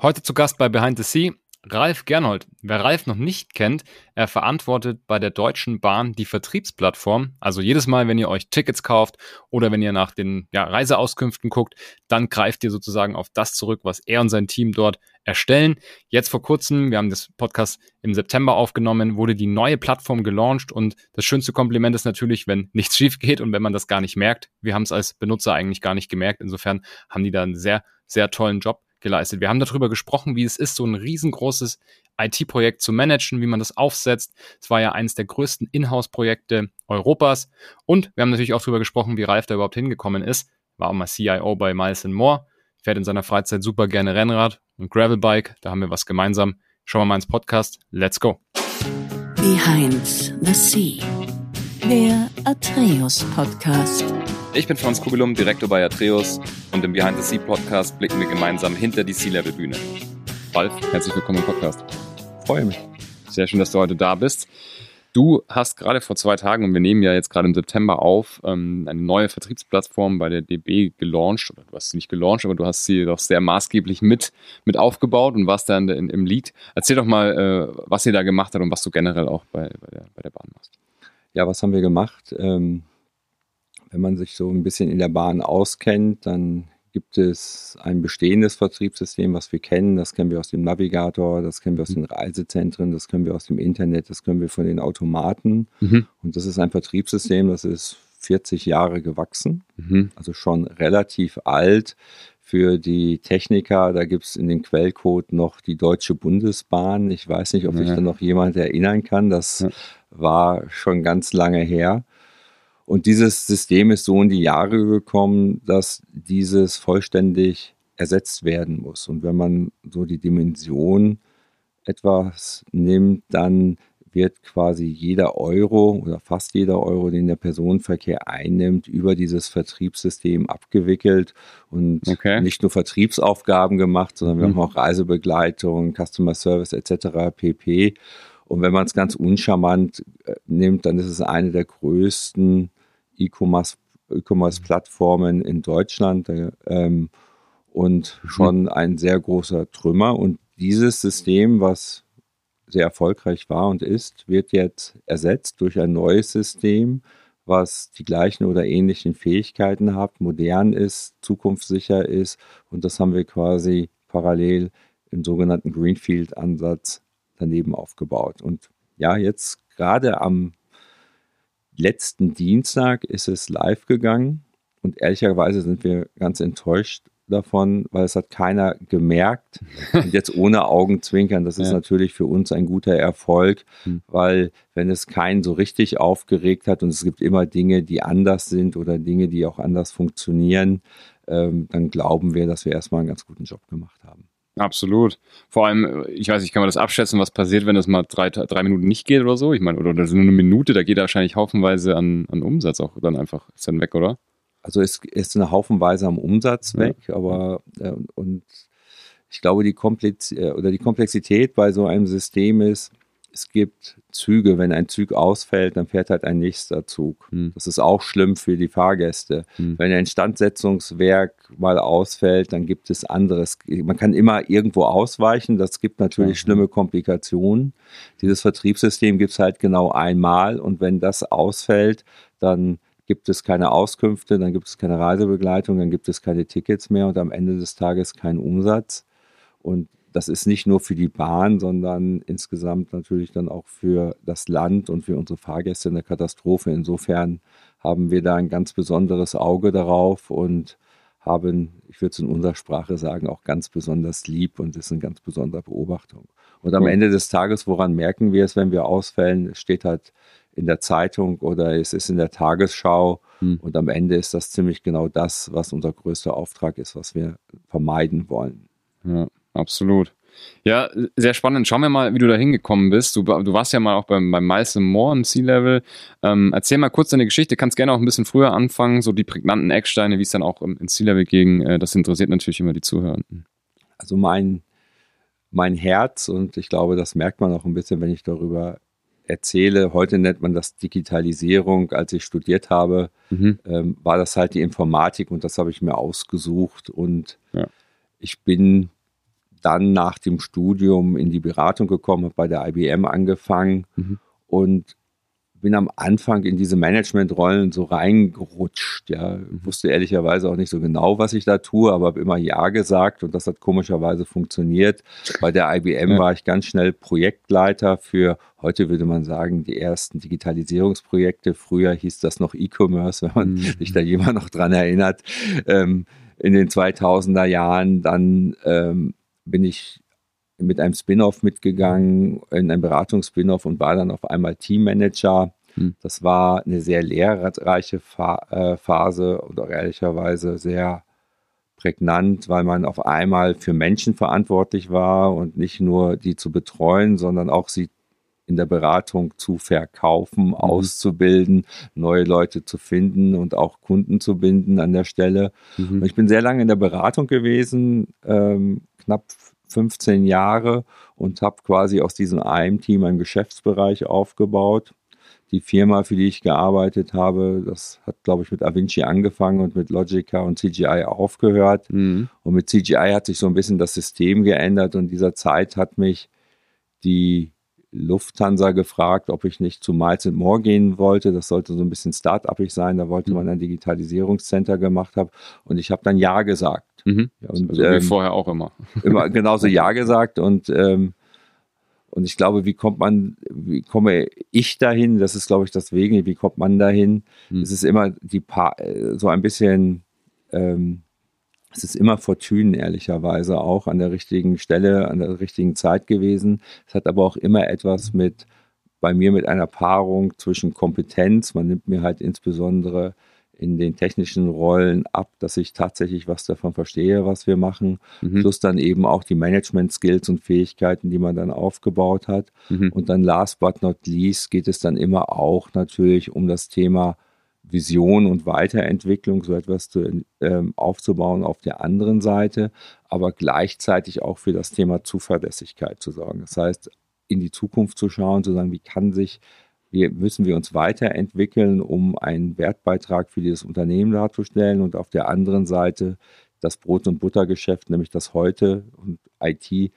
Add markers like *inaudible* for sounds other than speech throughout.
Heute zu Gast bei Behind the Sea Ralf Gernhold. Wer Ralf noch nicht kennt, er verantwortet bei der Deutschen Bahn die Vertriebsplattform. Also jedes Mal, wenn ihr euch Tickets kauft oder wenn ihr nach den ja, Reiseauskünften guckt, dann greift ihr sozusagen auf das zurück, was er und sein Team dort erstellen. Jetzt vor kurzem, wir haben das Podcast im September aufgenommen, wurde die neue Plattform gelauncht und das schönste Kompliment ist natürlich, wenn nichts schief geht und wenn man das gar nicht merkt. Wir haben es als Benutzer eigentlich gar nicht gemerkt. Insofern haben die da einen sehr, sehr tollen Job geleistet. Wir haben darüber gesprochen, wie es ist, so ein riesengroßes IT-Projekt zu managen, wie man das aufsetzt. Es war ja eines der größten Inhouse-Projekte Europas. Und wir haben natürlich auch darüber gesprochen, wie Ralf da überhaupt hingekommen ist. War auch mal CIO bei Miles More, fährt in seiner Freizeit super gerne Rennrad und Gravelbike. Da haben wir was gemeinsam. Schauen wir mal ins Podcast. Let's go. Behind the Sea, der Atreus Podcast. Ich bin Franz Kugelum, Direktor bei Atreus und im Behind the Sea Podcast blicken wir gemeinsam hinter die Sea-Level-Bühne. Ralf, herzlich willkommen im Podcast. Freue mich. Sehr schön, dass du heute da bist. Du hast gerade vor zwei Tagen, und wir nehmen ja jetzt gerade im September auf, ähm, eine neue Vertriebsplattform bei der DB gelauncht. Oder du hast sie nicht gelauncht, aber du hast sie doch sehr maßgeblich mit, mit aufgebaut und warst da in, in, im Lead. Erzähl doch mal, äh, was ihr da gemacht habt und was du generell auch bei, bei, der, bei der Bahn machst. Ja, was haben wir gemacht? Ähm, wenn man sich so ein bisschen in der Bahn auskennt, dann gibt es ein bestehendes Vertriebssystem, was wir kennen. Das kennen wir aus dem Navigator, das kennen wir aus den Reisezentren, das kennen wir aus dem Internet, das können wir von den Automaten. Mhm. Und das ist ein Vertriebssystem, das ist 40 Jahre gewachsen, mhm. also schon relativ alt. Für die Techniker, da gibt es in dem Quellcode noch die Deutsche Bundesbahn. Ich weiß nicht, ob ja. sich da noch jemand erinnern kann. Das ja. war schon ganz lange her. Und dieses System ist so in die Jahre gekommen, dass dieses vollständig ersetzt werden muss. Und wenn man so die Dimension etwas nimmt, dann wird quasi jeder Euro oder fast jeder Euro, den der Personenverkehr einnimmt, über dieses Vertriebssystem abgewickelt und okay. nicht nur Vertriebsaufgaben gemacht, sondern mhm. wir haben auch Reisebegleitung, Customer Service etc. pp. Und wenn man es ganz uncharmant äh, nimmt, dann ist es eine der größten E-Commerce-Plattformen in Deutschland ähm, und mhm. schon ein sehr großer Trümmer. Und dieses System, was sehr erfolgreich war und ist, wird jetzt ersetzt durch ein neues System, was die gleichen oder ähnlichen Fähigkeiten hat, modern ist, zukunftssicher ist. Und das haben wir quasi parallel im sogenannten Greenfield-Ansatz daneben aufgebaut. Und ja, jetzt gerade am letzten Dienstag ist es live gegangen und ehrlicherweise sind wir ganz enttäuscht davon, weil es hat keiner gemerkt. Und jetzt ohne Augenzwinkern, das ist ja. natürlich für uns ein guter Erfolg, mhm. weil wenn es keinen so richtig aufgeregt hat und es gibt immer Dinge, die anders sind oder Dinge, die auch anders funktionieren, ähm, dann glauben wir, dass wir erstmal einen ganz guten Job gemacht haben. Absolut. Vor allem, ich weiß nicht, kann man das abschätzen, was passiert, wenn das mal drei, drei Minuten nicht geht oder so? Ich meine, oder, oder nur eine Minute, da geht wahrscheinlich haufenweise an, an Umsatz auch dann einfach, ist dann weg, oder? Also es ist eine Haufenweise am Umsatz weg, ja. aber äh, und ich glaube, die, Komplex äh, oder die Komplexität bei so einem System ist, es gibt Züge, wenn ein Zug ausfällt, dann fährt halt ein nächster Zug. Hm. Das ist auch schlimm für die Fahrgäste. Hm. Wenn ein Instandsetzungswerk mal ausfällt, dann gibt es anderes. Man kann immer irgendwo ausweichen. Das gibt natürlich mhm. schlimme Komplikationen. Dieses Vertriebssystem gibt es halt genau einmal und wenn das ausfällt, dann gibt es keine Auskünfte, dann gibt es keine Reisebegleitung, dann gibt es keine Tickets mehr und am Ende des Tages keinen Umsatz. Und das ist nicht nur für die Bahn, sondern insgesamt natürlich dann auch für das Land und für unsere Fahrgäste eine Katastrophe. Insofern haben wir da ein ganz besonderes Auge darauf und haben, ich würde es in unserer Sprache sagen, auch ganz besonders lieb und ist eine ganz besondere Beobachtung. Und am Ende des Tages, woran merken wir es, wenn wir ausfällen? Es steht halt in der Zeitung oder es ist in der Tagesschau. Hm. Und am Ende ist das ziemlich genau das, was unser größter Auftrag ist, was wir vermeiden wollen. Ja absolut. Ja, sehr spannend. Schauen wir mal, wie du da hingekommen bist. Du, du warst ja mal auch beim, beim Miles More im Sea-Level. Ähm, erzähl mal kurz deine Geschichte. Kannst gerne auch ein bisschen früher anfangen, so die prägnanten Ecksteine, wie es dann auch im, im Sea-Level ging. Äh, das interessiert natürlich immer die Zuhörenden. Also mein, mein Herz, und ich glaube, das merkt man auch ein bisschen, wenn ich darüber erzähle. Heute nennt man das Digitalisierung. Als ich studiert habe, mhm. ähm, war das halt die Informatik und das habe ich mir ausgesucht. Und ja. ich bin dann nach dem Studium in die Beratung gekommen, habe bei der IBM angefangen mhm. und bin am Anfang in diese Managementrollen so reingerutscht. Ja, mhm. wusste ehrlicherweise auch nicht so genau, was ich da tue, aber habe immer Ja gesagt und das hat komischerweise funktioniert. Bei der IBM ja. war ich ganz schnell Projektleiter für, heute würde man sagen, die ersten Digitalisierungsprojekte. Früher hieß das noch E-Commerce, wenn man mhm. sich da jemand noch dran erinnert. Ähm, in den 2000er Jahren dann ähm, bin ich mit einem Spin-off mitgegangen, in einem Beratungs-Spin-off und war dann auf einmal Teammanager. Hm. Das war eine sehr lehrreiche äh, Phase und auch ehrlicherweise sehr prägnant, weil man auf einmal für Menschen verantwortlich war und nicht nur die zu betreuen, sondern auch sie in der Beratung zu verkaufen, mhm. auszubilden, neue Leute zu finden und auch Kunden zu binden an der Stelle. Mhm. ich bin sehr lange in der Beratung gewesen, ähm, knapp 15 Jahre und habe quasi aus diesem einem Team einen Geschäftsbereich aufgebaut. Die Firma, für die ich gearbeitet habe, das hat, glaube ich, mit Avinci angefangen und mit Logica und CGI aufgehört. Mhm. Und mit CGI hat sich so ein bisschen das System geändert und in dieser Zeit hat mich die Lufthansa gefragt, ob ich nicht zu Miles More gehen wollte. Das sollte so ein bisschen start-upig sein. Da wollte mhm. man ein Digitalisierungscenter gemacht haben. Und ich habe dann Ja gesagt. Mhm. Ja, und, also wie ähm, vorher auch immer. *laughs* Immer genauso Ja gesagt und ähm, und ich glaube, wie kommt man, wie komme ich dahin? Das ist, glaube ich, das Wegen. Wie kommt man dahin? Mhm. Es ist immer die pa so ein bisschen, ähm, es ist immer Fortune, ehrlicherweise auch an der richtigen Stelle, an der richtigen Zeit gewesen. Es hat aber auch immer etwas mit, bei mir mit einer Paarung zwischen Kompetenz. Man nimmt mir halt insbesondere in den technischen Rollen ab, dass ich tatsächlich was davon verstehe, was wir machen, mhm. plus dann eben auch die Management-Skills und Fähigkeiten, die man dann aufgebaut hat. Mhm. Und dann last but not least geht es dann immer auch natürlich um das Thema Vision und Weiterentwicklung, so etwas zu, ähm, aufzubauen auf der anderen Seite, aber gleichzeitig auch für das Thema Zuverlässigkeit zu sorgen. Das heißt, in die Zukunft zu schauen, zu sagen, wie kann sich wir müssen wir uns weiterentwickeln, um einen Wertbeitrag für dieses Unternehmen darzustellen und auf der anderen Seite das Brot- und Buttergeschäft, nämlich das heute und IT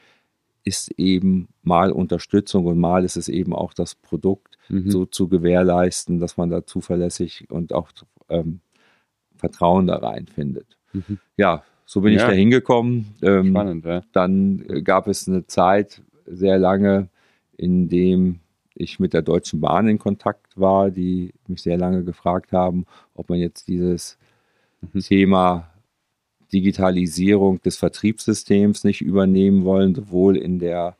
ist eben mal Unterstützung und mal ist es eben auch das Produkt mhm. so zu gewährleisten, dass man da zuverlässig und auch ähm, Vertrauen da reinfindet. Mhm. Ja, so bin ja. ich da hingekommen. Ähm, Spannend, ja. Dann gab es eine Zeit sehr lange, in dem ich mit der Deutschen Bahn in Kontakt war, die mich sehr lange gefragt haben, ob man jetzt dieses mhm. Thema Digitalisierung des Vertriebssystems nicht übernehmen wollen, sowohl in der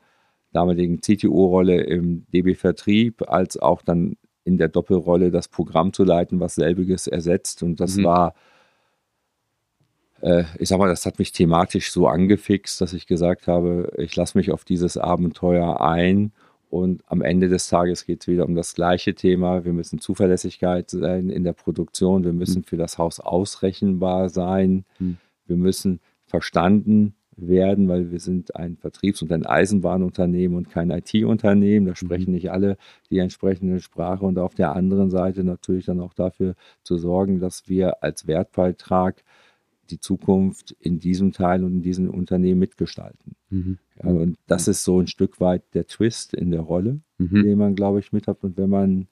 damaligen CTO-Rolle im DB-Vertrieb als auch dann in der Doppelrolle das Programm zu leiten, was selbiges ersetzt. Und das mhm. war, äh, ich sag mal, das hat mich thematisch so angefixt, dass ich gesagt habe, ich lasse mich auf dieses Abenteuer ein und am Ende des Tages geht es wieder um das gleiche Thema. Wir müssen Zuverlässigkeit sein in der Produktion. Wir müssen mhm. für das Haus ausrechenbar sein. Mhm. Wir müssen verstanden werden, weil wir sind ein Vertriebs- und ein Eisenbahnunternehmen und kein IT-Unternehmen. Da sprechen mhm. nicht alle die entsprechende Sprache. Und auf der anderen Seite natürlich dann auch dafür zu sorgen, dass wir als Wertbeitrag die Zukunft in diesem Teil und in diesem Unternehmen mitgestalten. Mhm. Ja, und das ist so ein Stück weit der Twist in der Rolle, mhm. den man, glaube ich, mit hat. Und wenn man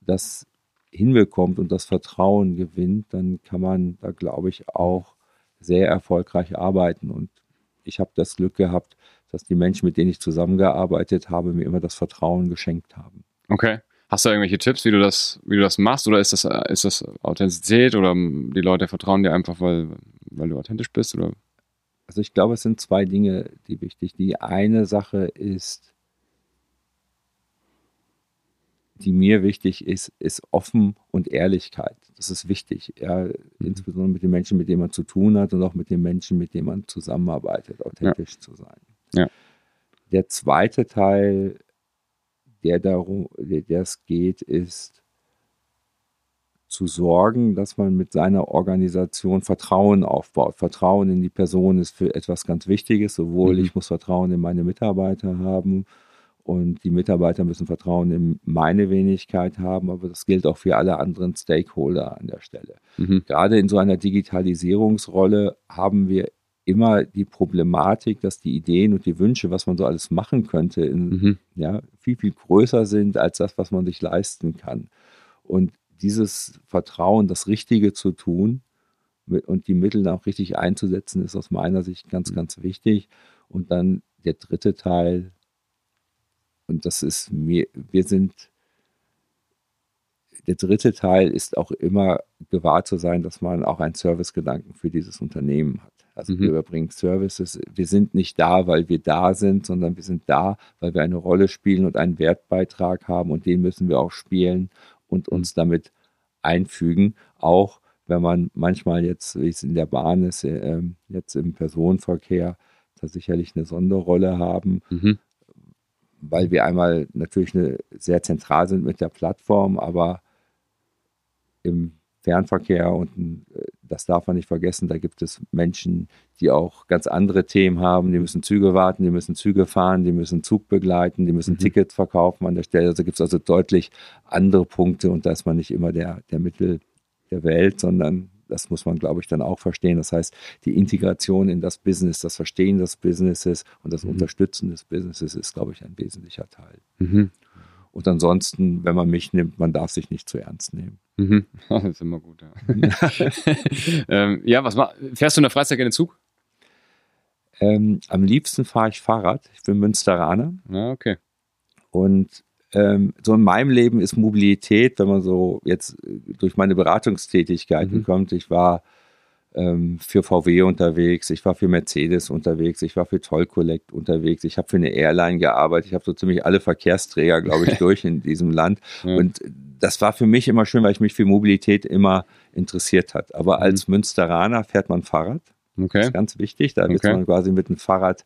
das hinbekommt und das Vertrauen gewinnt, dann kann man da, glaube ich, auch sehr erfolgreich arbeiten. Und ich habe das Glück gehabt, dass die Menschen, mit denen ich zusammengearbeitet habe, mir immer das Vertrauen geschenkt haben. Okay. Hast du irgendwelche Tipps, wie du das, wie du das machst? Oder ist das, ist das Authentizität oder die Leute vertrauen dir einfach, weil, weil du authentisch bist? Oder? Also ich glaube, es sind zwei Dinge, die wichtig. Die eine Sache ist, die mir wichtig ist, ist offen und Ehrlichkeit. Das ist wichtig, ja, mhm. insbesondere mit den Menschen, mit denen man zu tun hat und auch mit den Menschen, mit denen man zusammenarbeitet, authentisch ja. zu sein. Ja. Der zweite Teil der darum, der es geht, ist zu sorgen, dass man mit seiner Organisation Vertrauen aufbaut. Vertrauen in die Person ist für etwas ganz Wichtiges. Sowohl mhm. ich muss Vertrauen in meine Mitarbeiter haben und die Mitarbeiter müssen Vertrauen in meine Wenigkeit haben, aber das gilt auch für alle anderen Stakeholder an der Stelle. Mhm. Gerade in so einer Digitalisierungsrolle haben wir immer die Problematik, dass die Ideen und die Wünsche, was man so alles machen könnte, in, Mhm. ja, viel, viel größer sind als das, was man sich leisten kann. Und dieses Vertrauen, das Richtige zu tun und die Mittel auch richtig einzusetzen, ist aus meiner Sicht ganz, ganz wichtig. Und dann der dritte Teil, und das ist mir, wir sind, der dritte Teil ist auch immer gewahrt zu sein, dass man auch einen Servicegedanken für dieses Unternehmen hat. Also Mhm. wir überbringen Services. Wir sind nicht da, weil wir da sind, sondern wir sind da, weil wir eine Rolle spielen und einen Wertbeitrag haben und den müssen wir auch spielen und uns damit einfügen. Auch wenn man manchmal jetzt, wie es in der Bahn ist, äh, ähm, jetzt im Personenverkehr, da sicherlich eine Sonderrolle haben, Mhm. weil wir einmal natürlich eine, sehr zentral sind mit der Plattform, aber im Fernverkehr und äh, das darf man nicht vergessen, da gibt es Menschen, die auch ganz andere Themen haben. Die müssen Züge warten, die müssen Züge fahren, die müssen Zug begleiten, die müssen Mhm. Tickets verkaufen an der Stelle. Also gibt es also deutlich andere Punkte und da ist man nicht immer der, der Mittel der Welt, sondern das muss man, glaube ich, dann auch verstehen. Das heißt, die Integration in das Business, das Verstehen des Businesses und das Mhm. Unterstützen des Businesses ist, glaube ich, ein wesentlicher Teil. Mhm. Und ansonsten, wenn man mich nimmt, man darf sich nicht zu ernst nehmen. Mhm. *laughs* Das ist immer gut, ja. *laughs* ähm, ja, was ma fährst du in der Freizeit gerne Zug? Ähm, am liebsten fahre ich Fahrrad. Ich bin Münsteraner Ja, okay. und ähm, so in meinem Leben ist Mobilität, wenn man so jetzt äh, durch meine Beratungstätigkeiten Mhm. kommt. Ich war ähm, für VW unterwegs, ich war für Mercedes unterwegs, ich war für Toll Collect unterwegs, ich habe für eine Airline gearbeitet, ich habe so ziemlich alle Verkehrsträger, glaube ich, *laughs* durch in diesem Land. Ja. Und das war für mich immer schön, weil ich mich für Mobilität immer interessiert hat. Aber Mhm. als Münsteraner fährt man Fahrrad. Das Okay. ist ganz wichtig. Da ist Okay. man quasi mit dem Fahrrad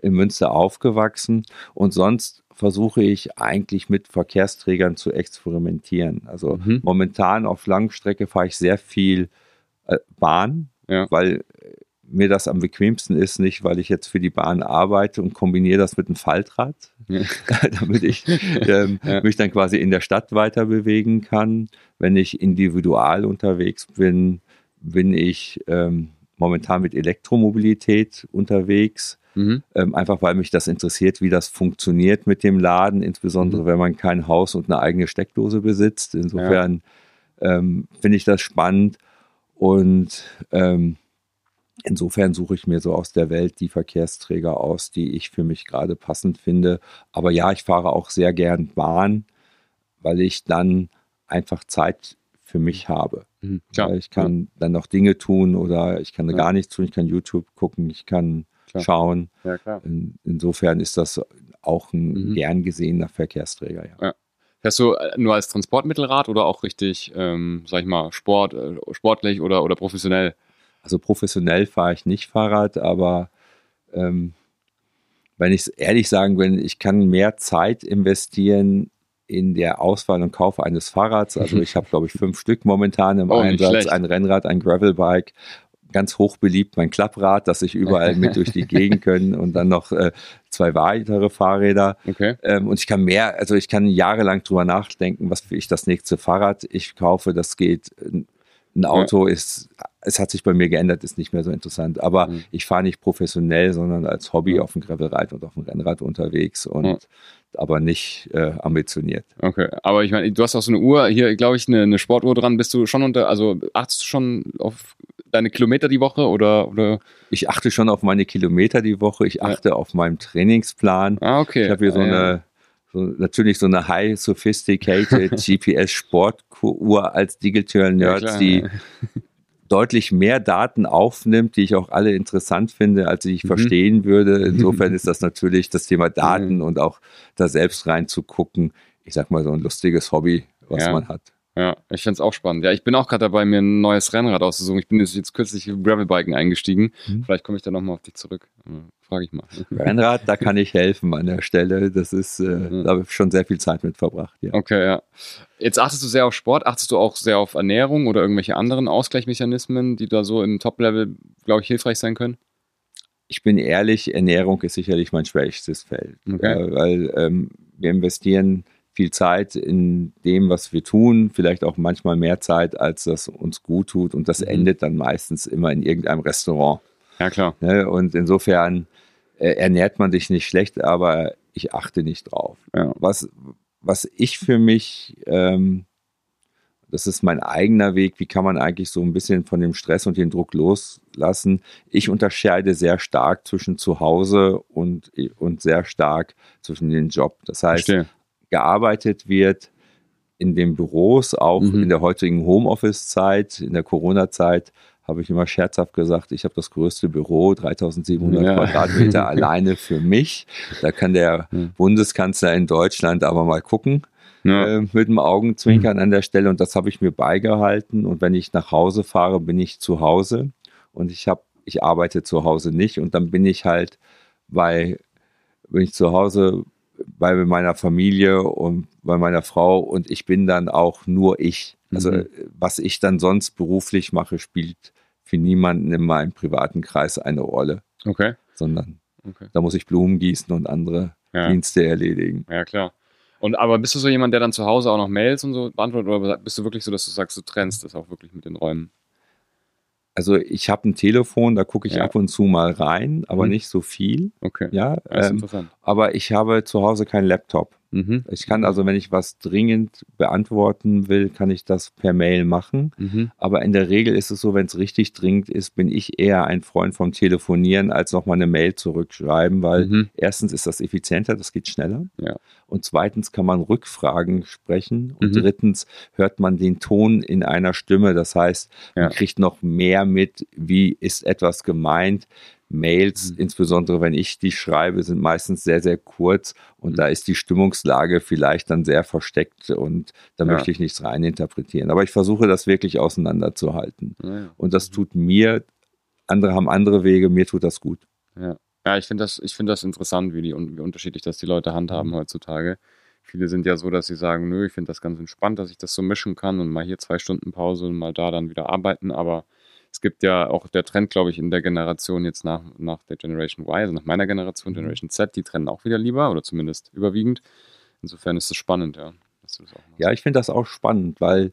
in Münster aufgewachsen. Und sonst versuche ich eigentlich mit Verkehrsträgern zu experimentieren. Also Mhm. momentan auf Langstrecke fahre ich sehr viel äh, Bahn, Ja. weil äh, mir das am bequemsten ist, nicht weil ich jetzt für die Bahn arbeite und kombiniere das mit einem Faltrad, Ja. *laughs* damit ich *laughs* ähm, Ja. mich dann quasi in der Stadt weiter bewegen kann. Wenn ich individual unterwegs bin, bin ich ähm, momentan mit Elektromobilität unterwegs. Mhm. Ähm, einfach weil mich das interessiert, wie das funktioniert mit dem Laden, insbesondere Mhm. wenn man kein Haus und eine eigene Steckdose besitzt. Insofern ähm, finde ich das spannend und ähm, insofern suche ich mir so aus der Welt die Verkehrsträger aus, die ich für mich gerade passend finde. Aber ja, ich fahre auch sehr gern Bahn, weil ich dann einfach Zeit für mich habe. Mhm. Klar. Weil ich kann dann noch Dinge tun oder ich kann Ja. gar nichts tun, ich kann YouTube gucken, ich kann Klar. schauen. Ja, ja. In, insofern ist das auch ein Mhm. gern gesehener Verkehrsträger. Ja. Fährst du äh, nur als Transportmittelrad oder auch richtig, ähm, sag ich mal, Sport, äh, sportlich oder, oder professionell? Also professionell fahre ich nicht Fahrrad, aber ähm, wenn ich es ehrlich sagen will, ich kann mehr Zeit investieren in der Auswahl und Kauf eines Fahrrads. Also *laughs* ich habe, glaube ich, fünf Stück momentan im Oh, Einsatz. Ein Rennrad, ein Gravelbike. Ganz hoch beliebt mein Klapprad, dass ich überall mit durch die Gegend *laughs* können und dann noch äh, zwei weitere Fahrräder. Okay. Ähm, und ich kann mehr, also ich kann jahrelang drüber nachdenken, was will ich das nächste Fahrrad ich kaufe. Das geht. Ein Auto ist, es hat sich bei mir geändert, ist nicht mehr so interessant. Aber Mhm. ich fahre nicht professionell, sondern als Hobby Ja. auf dem Gravelrad und auf dem Rennrad unterwegs und Ja. aber nicht äh, ambitioniert. Okay. Aber ich meine, du hast auch so eine Uhr, hier, glaube ich, eine, eine Sportuhr dran. Bist du schon unter, also achtest du schon auf deine Kilometer die Woche oder, oder? Ich achte schon auf meine Kilometer die Woche, ich achte auf meinen Trainingsplan. Ah, okay. Ich habe hier so Ah, ja. eine, so, natürlich so eine high sophisticated *laughs* GPS Sportuhr als Digital Ja, Nerds, klar, die ja. *laughs* deutlich mehr Daten aufnimmt, die ich auch alle interessant finde, als ich Mhm. verstehen würde. *laughs* Insofern ist das natürlich das Thema Daten und auch da selbst reinzugucken. Ich sag mal so ein lustiges Hobby, was Ja. man hat. Ja, ich find's auch spannend. Ja, ich bin auch gerade dabei, mir ein neues Rennrad auszusuchen. Ich bin jetzt, jetzt kürzlich im Gravelbiken eingestiegen. Mhm. Vielleicht komme ich da nochmal auf dich zurück. Frage ich mal. *laughs* Rennrad, da kann ich helfen an der Stelle. Das ist, äh, Mhm. da habe ich schon sehr viel Zeit mit verbracht. Ja. Okay, ja. Jetzt achtest du sehr auf Sport, achtest du auch sehr auf Ernährung oder irgendwelche anderen Ausgleichsmechanismen, die da so im Top-Level, glaube ich, hilfreich sein können? Ich bin ehrlich, Ernährung ist sicherlich mein schwächstes Feld, Okay. äh, weil ähm, wir investieren viel Zeit in dem, was wir tun, vielleicht auch manchmal mehr Zeit, als das uns gut tut und das Mhm. endet dann meistens immer in irgendeinem Restaurant. Ja, klar. Ne? Und insofern äh, ernährt man sich nicht schlecht, aber ich achte nicht drauf. Ja. Was, was ich für mich, ähm, das ist mein eigener Weg, wie kann man eigentlich so ein bisschen von dem Stress und dem Druck loslassen. Ich unterscheide sehr stark zwischen zu Hause und, und sehr stark zwischen den Job. Das heißt, Verstehe. Gearbeitet wird in den Büros, auch Mhm. in der heutigen Homeoffice-Zeit, in der Corona-Zeit, habe ich immer scherzhaft gesagt, ich habe das größte Büro, 3700 Ja. Quadratmeter *laughs* alleine für mich. Da kann der Ja. Bundeskanzler in Deutschland aber mal gucken Ja. äh, mit dem Augenzwinkern an der Stelle und das habe ich mir beigehalten und wenn ich nach Hause fahre, bin ich zu Hause und ich habe ich arbeite zu Hause nicht und dann bin ich halt bei bin ich zu Hause bei meiner Familie und bei meiner Frau und ich bin dann auch nur ich. Also Mhm. was ich dann sonst beruflich mache, spielt für niemanden in meinem privaten Kreis eine Rolle, Okay. sondern okay. da muss ich Blumen gießen und andere Ja. Dienste erledigen. Ja, klar. Und aber bist du so jemand, der dann zu Hause auch noch Mails und so beantwortet oder bist du wirklich so, dass du sagst, du trennst das auch wirklich mit den Räumen? Also ich habe ein Telefon, da gucke ich Ja. ab und zu mal rein, aber Mhm. nicht so viel. Okay. Ja, ähm, interessant. aber ich habe zu Hause keinen Laptop. Mhm. Ich kann also, wenn ich was dringend beantworten will, kann ich das per Mail machen. Mhm. Aber in der Regel ist es so, wenn es richtig dringend ist, bin ich eher ein Freund vom Telefonieren, als nochmal eine Mail zurückschreiben, weil Mhm. erstens ist das effizienter, das geht schneller. Ja. Und zweitens kann man Rückfragen sprechen. Und Mhm. drittens hört man den Ton in einer Stimme. Das heißt, man Ja. kriegt noch mehr mit, wie ist etwas gemeint. Mails, Mhm. insbesondere wenn ich die schreibe, sind meistens sehr, sehr kurz und Mhm. da ist die Stimmungslage vielleicht dann sehr versteckt und da Ja. möchte ich nichts reininterpretieren. Aber ich versuche das wirklich auseinanderzuhalten. Ja. Und das tut mir, andere haben andere Wege, mir tut das gut. Ja, ja ich finde das, ich find das interessant, wie, die, wie unterschiedlich das die Leute handhaben Mhm. heutzutage. Viele sind ja so, dass sie sagen, nö, ich finde das ganz entspannt, dass ich das so mischen kann und mal hier zwei Stunden Pause und mal da dann wieder arbeiten. Aber es gibt ja auch der Trend, glaube ich, in der Generation jetzt nach, nach der Generation Y, also nach meiner Generation, Mhm. Generation Z, die trennen auch wieder lieber oder zumindest überwiegend. Insofern ist es spannend, ja. Dass du das auch machst. Ja, ich finde das auch spannend, weil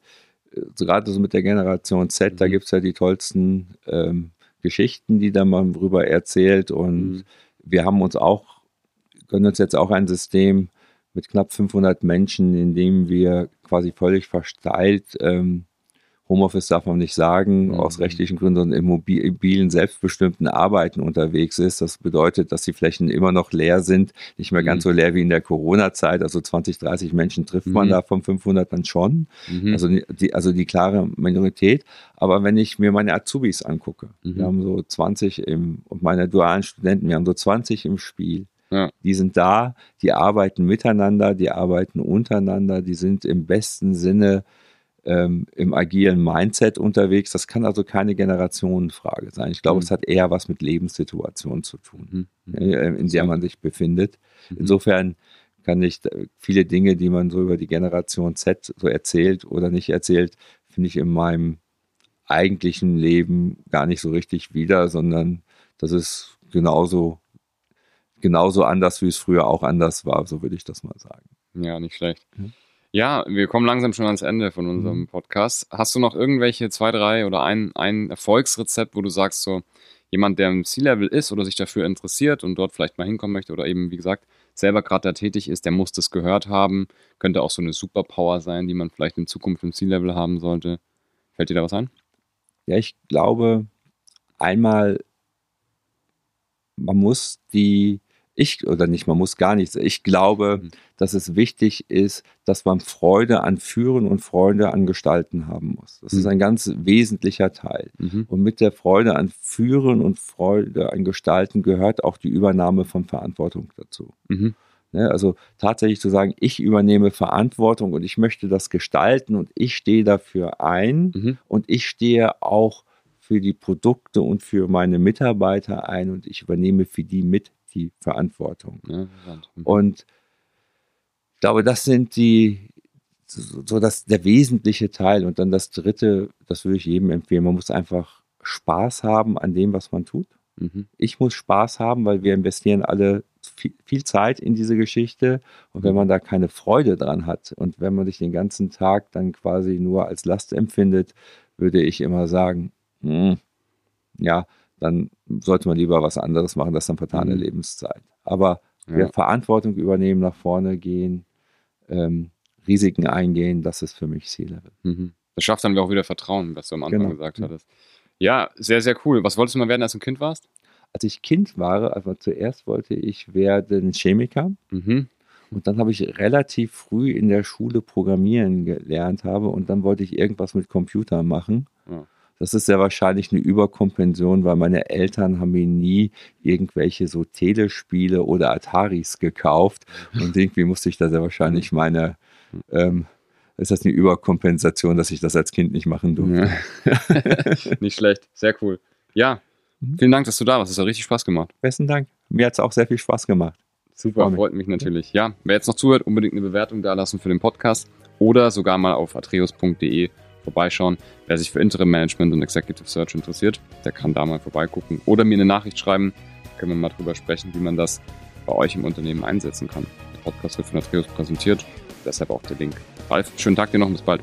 äh, so gerade so mit der Generation Z, da Mhm. gibt es ja die tollsten ähm, Geschichten, die da man drüber erzählt. Und Mhm. wir haben uns auch, können uns jetzt auch ein System mit knapp 500 Menschen, in dem wir quasi völlig versteilt, ähm, Homeoffice darf man nicht sagen, Mhm. aus rechtlichen Gründen und im mobilen, selbstbestimmten Arbeiten unterwegs ist. Das bedeutet, dass die Flächen immer noch leer sind, nicht mehr ganz Mhm. so leer wie in der Corona-Zeit. Also 20, 30 Menschen trifft man Mhm. da von 500 dann schon. Mhm. Also die, also die klare Minorität. Aber wenn ich mir meine Azubis angucke, wir haben so 20 im, und meine dualen Studenten, wir haben so 20 im Spiel. Ja. Die sind da, die arbeiten miteinander, die arbeiten untereinander, die sind im besten Sinne ähm, im agilen Mindset unterwegs. Das kann also keine Generationenfrage sein. Ich glaube, Mhm. es hat eher was mit Lebenssituationen zu tun, Mhm. äh, in der man sich befindet. Mhm. Insofern kann ich äh, viele Dinge, die man so über die Generation Z so erzählt oder nicht erzählt, finde ich in meinem eigentlichen Leben gar nicht so richtig wieder, sondern das ist genauso, genauso anders, wie es früher auch anders war, so würde ich das mal sagen. Ja, nicht schlecht. Mhm. Ja, wir kommen langsam schon ans Ende von unserem Mhm. Podcast. Hast du noch irgendwelche zwei, drei oder ein, ein Erfolgsrezept, wo du sagst, so jemand, der im C-Level ist oder sich dafür interessiert und dort vielleicht mal hinkommen möchte oder eben, wie gesagt, selber gerade da tätig ist, der muss das gehört haben. Könnte auch so eine Superpower sein, die man vielleicht in Zukunft im C-Level haben sollte. Fällt dir da was ein? Ja, ich glaube, einmal, man muss die, ich, oder nicht, man muss gar nichts, ich glaube, Mhm. dass es wichtig ist, dass man Freude an Führen und Freude an Gestalten haben muss. Das ist Mhm. ein ganz wesentlicher Teil. Mhm. Und mit der Freude an Führen und Freude an Gestalten gehört auch die Übernahme von Verantwortung dazu. Mhm. Ne, also tatsächlich zu sagen, ich übernehme Verantwortung und ich möchte das gestalten und ich stehe dafür ein Mhm. und ich stehe auch für die Produkte und für meine Mitarbeiter ein und ich übernehme für die mit die Verantwortung. Ja. Mhm. Und ich glaube, das sind die, so so das, der wesentliche Teil. Und dann das dritte, das würde ich jedem empfehlen, man muss einfach Spaß haben an dem, was man tut. Mhm. Ich muss Spaß haben, weil wir investieren alle viel, viel Zeit in diese Geschichte. Und wenn man da keine Freude dran hat und wenn man sich den ganzen Tag dann quasi nur als Last empfindet, würde ich immer sagen, hm, ja, dann sollte man lieber was anderes machen, das ist dann vertane Mhm. Lebenszeit. Aber Ja. Verantwortung übernehmen, nach vorne gehen, ähm, Risiken eingehen, das ist für mich C-Level. Mhm. Das schafft dann auch wieder Vertrauen, was du am Anfang Genau. gesagt hattest. Ja, sehr, sehr cool. Was wolltest du mal werden, als du ein Kind warst? Als ich Kind war, also zuerst wollte ich werden Chemiker Mhm. und dann habe ich relativ früh in der Schule Programmieren gelernt habe und dann wollte ich irgendwas mit Computer machen. Ja. Das ist sehr wahrscheinlich eine Überkompensation, weil meine Eltern haben mir nie irgendwelche so Telespiele oder Ataris gekauft und irgendwie musste ich da sehr wahrscheinlich meine, ähm, ist das eine Überkompensation, dass ich das als Kind nicht machen durfte. Ja. *laughs* Nicht schlecht. Sehr cool. Ja, Mhm. vielen Dank, dass du da warst. Das hat richtig Spaß gemacht. Besten Dank. Mir hat es auch sehr viel Spaß gemacht. Super, mich. freut mich natürlich. Ja, wer jetzt noch zuhört, unbedingt eine Bewertung da lassen für den Podcast oder sogar mal auf atreus.de vorbeischauen. Wer sich für Interim Management und Executive Search interessiert, der kann da mal vorbeigucken oder mir eine Nachricht schreiben. Können wir mal drüber sprechen, wie man das bei euch im Unternehmen einsetzen kann. Der Podcast wird von Atreus präsentiert, deshalb auch der Link. Ralf, schönen Tag dir noch und bis bald.